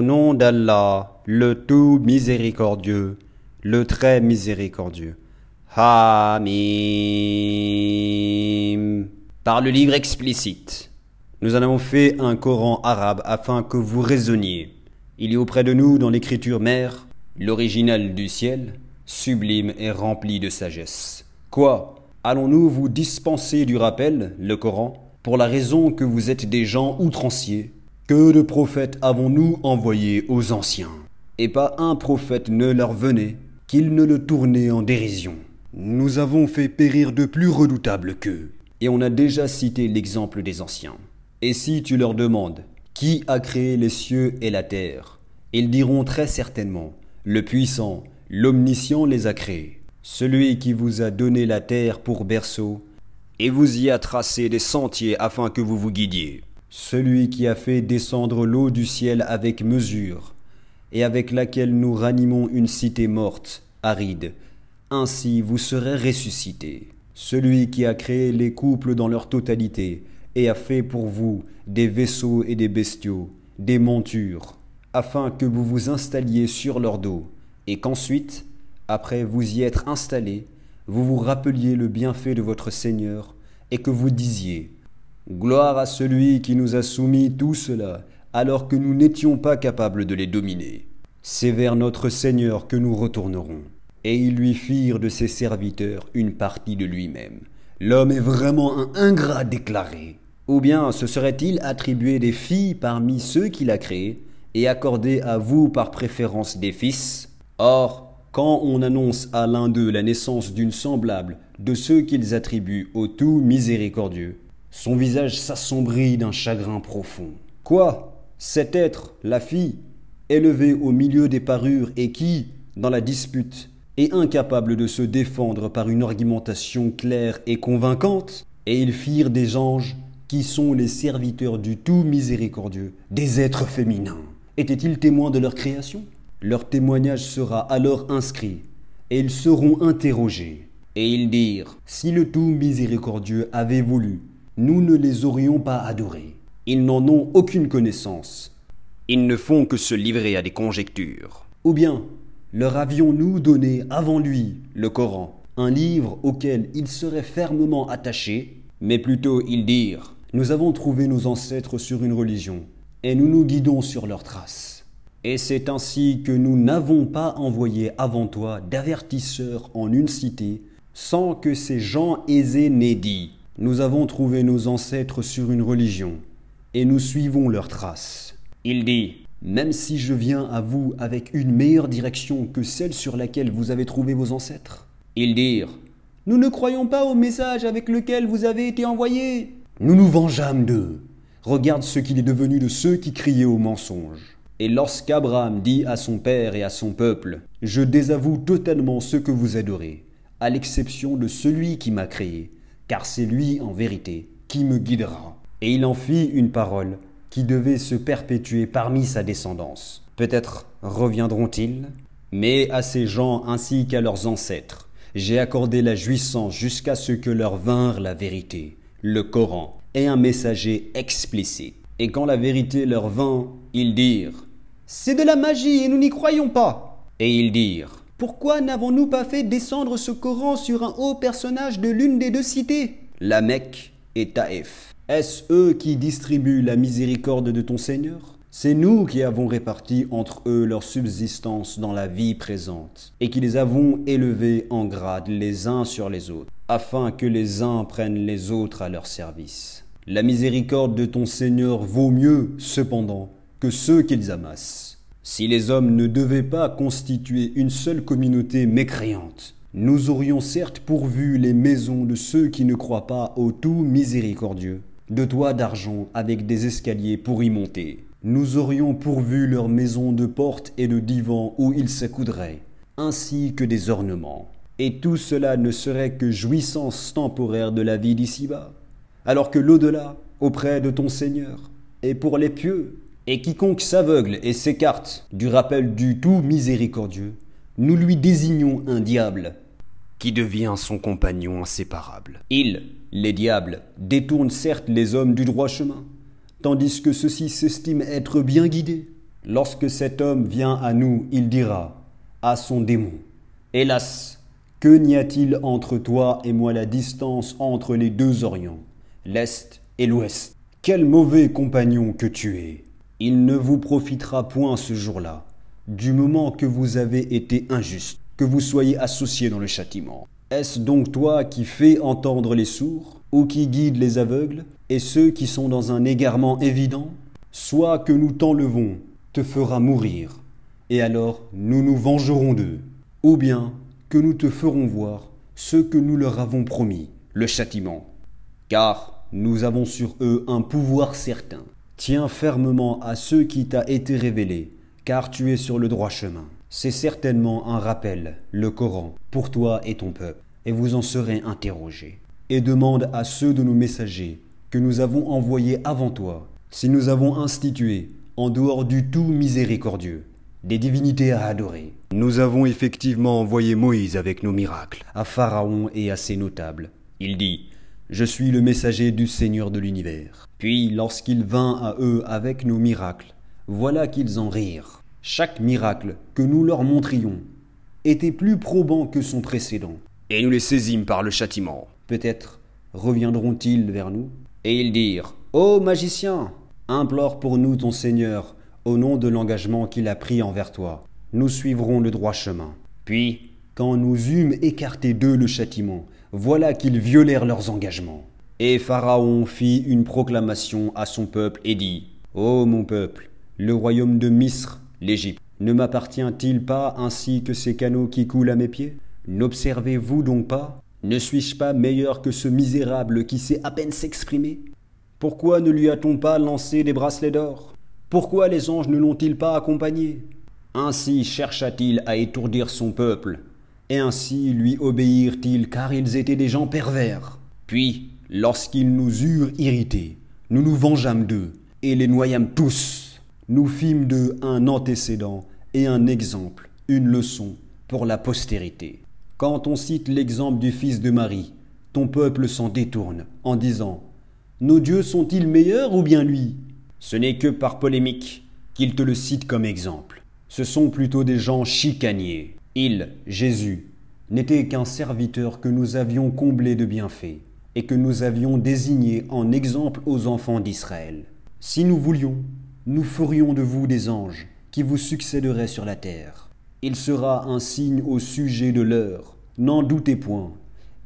Au nom d'Allah, le tout miséricordieux, le très miséricordieux. Hamim. Par le livre explicite, nous en avons fait un Coran arabe afin que vous raisonniez. Il est auprès de nous dans l'écriture mère, l'original du ciel, sublime et rempli de sagesse. Quoi Allons-nous vous dispenser du rappel, le Coran, pour la raison que vous êtes des gens outranciers Que de prophètes avons-nous envoyés aux anciens? Et pas un prophète ne leur venait, qu'il ne le tournait en dérision. Nous avons fait périr de plus redoutables qu'eux. Et on a déjà cité l'exemple des anciens. Et si tu leur demandes qui a créé les cieux et la terre, ils diront très certainement le puissant, l'omniscient les a créés celui qui vous a donné la terre pour berceau, et vous y a tracé des sentiers afin que vous vous guidiez, celui qui a fait descendre l'eau du ciel avec mesure, et avec laquelle nous ranimons une cité morte, aride, ainsi vous serez ressuscités, celui qui a créé les couples dans leur totalité, et a fait pour vous des vaisseaux et des bestiaux, des montures, afin que vous vous installiez sur leur dos, et qu'ensuite après vous y être installé, vous vous rappeliez le bienfait de votre Seigneur, et que vous disiez Gloire à celui qui nous a soumis tout cela, alors que nous n'étions pas capables de les dominer. C'est vers notre Seigneur que nous retournerons. Et ils lui firent de ses serviteurs une partie de lui-même. L'homme est vraiment un ingrat déclaré. Ou bien se serait-il attribué des filles parmi ceux qu'il a créés, et accordé à vous par préférence des fils? Or, quand on annonce à l'un d'eux la naissance d'une semblable de ceux qu'ils attribuent au tout miséricordieux, son visage s'assombrit d'un chagrin profond. Quoi? Cet être, la fille, élevé au milieu des parures et qui, dans la dispute, est incapable de se défendre par une argumentation claire et convaincante, et ils firent des anges qui sont les serviteurs du tout miséricordieux, des êtres féminins. Étaient-ils témoins de leur création? Leur témoignage sera alors inscrit, et ils seront interrogés. Et ils dirent, Si le tout miséricordieux avait voulu, nous ne les aurions pas adorés. Ils n'en ont aucune connaissance. Ils ne font que se livrer à des conjectures. Ou bien, leur avions-nous donné avant lui le Coran, un livre auquel ils seraient fermement attachés Mais plutôt ils dirent, Nous avons trouvé nos ancêtres sur une religion, et nous nous guidons sur leurs traces. Et c'est ainsi que nous n'avons pas envoyé avant toi d'avertisseurs en une cité, sans que ces gens aisés n'aient dit Nous avons trouvé nos ancêtres sur une religion, et nous suivons leurs traces. Il dit Même si je viens à vous avec une meilleure direction que celle sur laquelle vous avez trouvé vos ancêtres. Ils dirent Nous ne croyons pas au message avec lequel vous avez été envoyés. Nous nous vengeâmes d'eux. Regarde ce qu'il est devenu de ceux qui criaient au mensonge. Et lorsqu'Abraham dit à son père et à son peuple, Je désavoue totalement ce que vous adorez, à l'exception de celui qui m'a créé, car c'est lui en vérité qui me guidera. Et il en fit une parole qui devait se perpétuer parmi sa descendance. Peut-être reviendront-ils, mais à ces gens ainsi qu'à leurs ancêtres, j'ai accordé la jouissance jusqu'à ce que leur vinrent la vérité, le Coran, et un messager explicite. Et quand la vérité leur vint, ils dirent c'est de la magie et nous n'y croyons pas. Et ils dirent Pourquoi n'avons-nous pas fait descendre ce Coran sur un haut personnage de l'une des deux cités? La Mecque et Taïf. Est-ce eux qui distribuent la miséricorde de ton Seigneur? C'est nous qui avons réparti entre eux leur subsistance dans la vie présente, et qui les avons élevés en grade les uns sur les autres, afin que les uns prennent les autres à leur service. La miséricorde de ton Seigneur vaut mieux, cependant, que ceux qu'ils amassent. Si les hommes ne devaient pas constituer une seule communauté mécréante, nous aurions certes pourvu les maisons de ceux qui ne croient pas au tout miséricordieux, de toits d'argent avec des escaliers pour y monter. Nous aurions pourvu leurs maisons de portes et de divans où ils s'accoudraient, ainsi que des ornements. Et tout cela ne serait que jouissance temporaire de la vie d'ici-bas, alors que l'au-delà, auprès de ton Seigneur, est pour les pieux et quiconque s'aveugle et s'écarte du rappel du tout miséricordieux, nous lui désignons un diable qui devient son compagnon inséparable. Ils, les diables, détournent certes les hommes du droit chemin, tandis que ceux-ci s'estiment être bien guidés. Lorsque cet homme vient à nous, il dira à son démon Hélas, que n'y a-t-il entre toi et moi la distance entre les deux Orients, l'Est et l'Ouest? Quel mauvais compagnon que tu es Il ne vous profitera point ce jour-là, du moment que vous avez été injuste, que vous soyez associés dans le châtiment. Est-ce donc toi qui fais entendre les sourds, ou qui guide les aveugles, et ceux qui sont dans un égarement évident? Soit que nous t'enlevons, te fera mourir, et alors nous nous vengerons d'eux, ou bien que nous te ferons voir ce que nous leur avons promis, le châtiment. Car nous avons sur eux un pouvoir certain. Tiens fermement à ce qui t'a été révélé, car tu es sur le droit chemin. C'est certainement un rappel, le Coran, pour toi et ton peuple, et vous en serez interrogés. Et demande à ceux de nos messagers que nous avons envoyés avant toi, si nous avons institué en dehors du tout miséricordieux, des divinités à adorer. Nous avons effectivement envoyé Moïse avec nos miracles à Pharaon et à ses notables. Il dit Je suis le messager du Seigneur de l'univers. Puis, lorsqu'il vint à eux avec nos miracles, voilà qu'ils en rirent. Chaque miracle que nous leur montrions était plus probant que son précédent. Et nous les saisîmes par le châtiment. Peut-être reviendront-ils vers nous? Et ils dirent Ô magicien, Implore pour nous ton Seigneur, au nom de l'engagement qu'il a pris envers toi. Nous suivrons le droit chemin. Puis, quand nous eûmes écarté d'eux le châtiment, voilà qu'ils violèrent leurs engagements. Et Pharaon fit une proclamation à son peuple et dit Ô mon peuple, le royaume de Misre, l'Égypte, ne m'appartient-il pas ainsi que ces canaux qui coulent à mes pieds? N'observez-vous donc pas? Ne suis-je pas meilleur que ce misérable qui sait à peine s'exprimer? Pourquoi ne lui a-t-on pas lancé des bracelets d'or? Pourquoi les anges ne l'ont-ils pas accompagné? Ainsi chercha-t-il à étourdir son peuple, et ainsi lui obéirent-ils car ils étaient des gens pervers. Puis, lorsqu'ils nous eurent irrités, nous nous vengeâmes d'eux, et les noyâmes tous. Nous fîmes d'eux un antécédent et un exemple, une leçon pour la postérité. Quand on cite l'exemple du fils de Marie, ton peuple s'en détourne en disant nos dieux sont-ils meilleurs ou bien lui? Ce n'est que par polémique qu'il te le cite comme exemple. Ce sont plutôt des gens chicaniers. Il, Jésus, n'était qu'un serviteur que nous avions comblé de bienfaits et que nous avions désigné en exemple aux enfants d'Israël. Si nous voulions, nous ferions de vous des anges qui vous succéderaient sur la terre. Il sera un signe au sujet de l'heure, n'en doutez point,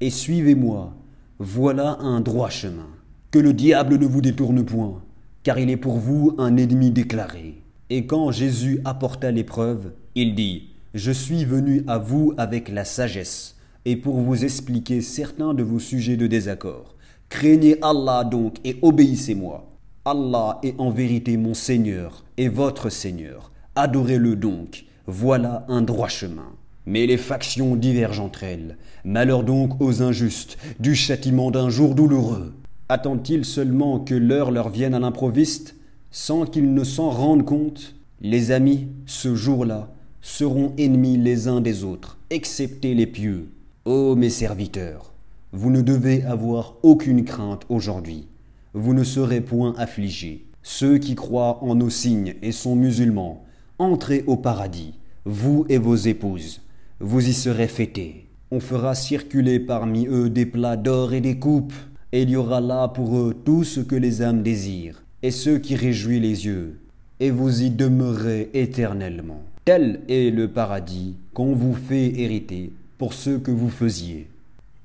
et suivez-moi, voilà un droit chemin. Que le diable ne vous détourne point, car il est pour vous un ennemi déclaré. Et quand Jésus apporta l'épreuve, il dit, Je suis venu à vous avec la sagesse, et pour vous expliquer certains de vos sujets de désaccord. Craignez Allah donc et obéissez-moi. Allah est en vérité mon Seigneur et votre Seigneur. Adorez-le donc. Voilà un droit chemin. Mais les factions divergent entre elles. Malheur donc aux injustes, du châtiment d'un jour douloureux. Attendent-ils seulement que l'heure leur vienne à l'improviste, sans qu'ils ne s'en rendent compte? Les amis, ce jour-là, seront ennemis les uns des autres, excepté les pieux. Ô mes serviteurs, vous ne devez avoir aucune crainte aujourd'hui. Vous ne serez point affligés. Ceux qui croient en nos signes et sont musulmans, entrez au paradis, vous et vos épouses. Vous y serez fêtés. On fera circuler parmi eux des plats d'or et des coupes et il y aura là pour eux tout ce que les âmes désirent, et ce qui réjouit les yeux, et vous y demeurez éternellement. Tel est le paradis qu'on vous fait hériter pour ce que vous faisiez.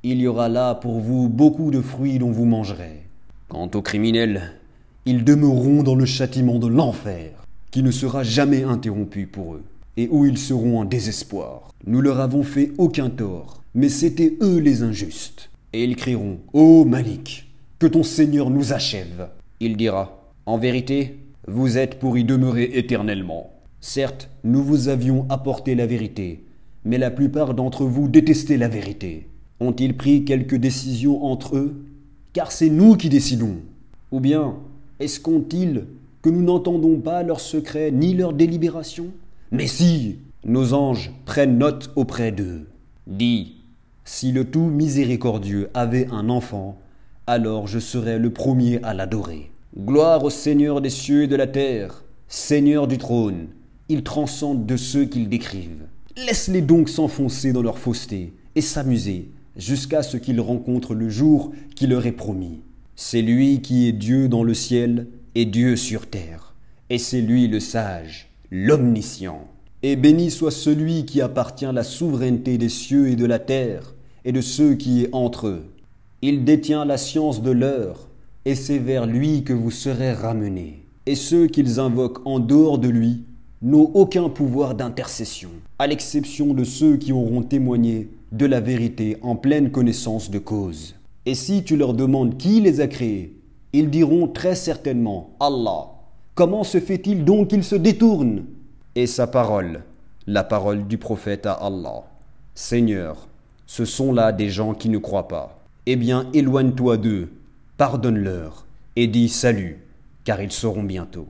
Il y aura là pour vous beaucoup de fruits dont vous mangerez. Quant aux criminels, ils demeureront dans le châtiment de l'enfer, qui ne sera jamais interrompu pour eux, et où ils seront en désespoir. Nous leur avons fait aucun tort, mais c'étaient eux les injustes. Et ils crieront Ô Malik, que ton Seigneur nous achève. Il dira En vérité, vous êtes pour y demeurer éternellement. Certes, nous vous avions apporté la vérité, mais la plupart d'entre vous détestaient la vérité. Ont-ils pris quelques décisions entre eux? Car c'est nous qui décidons. Ou bien, escomptent-ils que nous n'entendons pas leurs secrets ni leurs délibérations? Mais si, nos anges prennent note auprès d'eux. Dis, si le tout miséricordieux avait un enfant, alors je serais le premier à l'adorer. Gloire au Seigneur des cieux et de la terre, Seigneur du trône, ils transcendent de ceux qu'ils décrivent. Laisse-les donc s'enfoncer dans leur fausseté et s'amuser jusqu'à ce qu'ils rencontrent le jour qui leur est promis. C'est lui qui est Dieu dans le ciel et Dieu sur terre. Et c'est lui le sage, l'omniscient. Et béni soit celui qui appartient à la souveraineté des cieux et de la terre, et de ceux qui est entre eux. Il détient la science de l'heure, et c'est vers lui que vous serez ramenés. Et ceux qu'ils invoquent en dehors de lui n'ont aucun pouvoir d'intercession, à l'exception de ceux qui auront témoigné de la vérité en pleine connaissance de cause. Et si tu leur demandes qui les a créés, ils diront très certainement Allah. Comment se fait-il donc qu'ils se détournent? Et sa parole, la parole du prophète à Allah. Seigneur, ce sont là des gens qui ne croient pas. Eh bien, éloigne-toi d'eux, pardonne-leur, et dis salut, car ils sauront bientôt.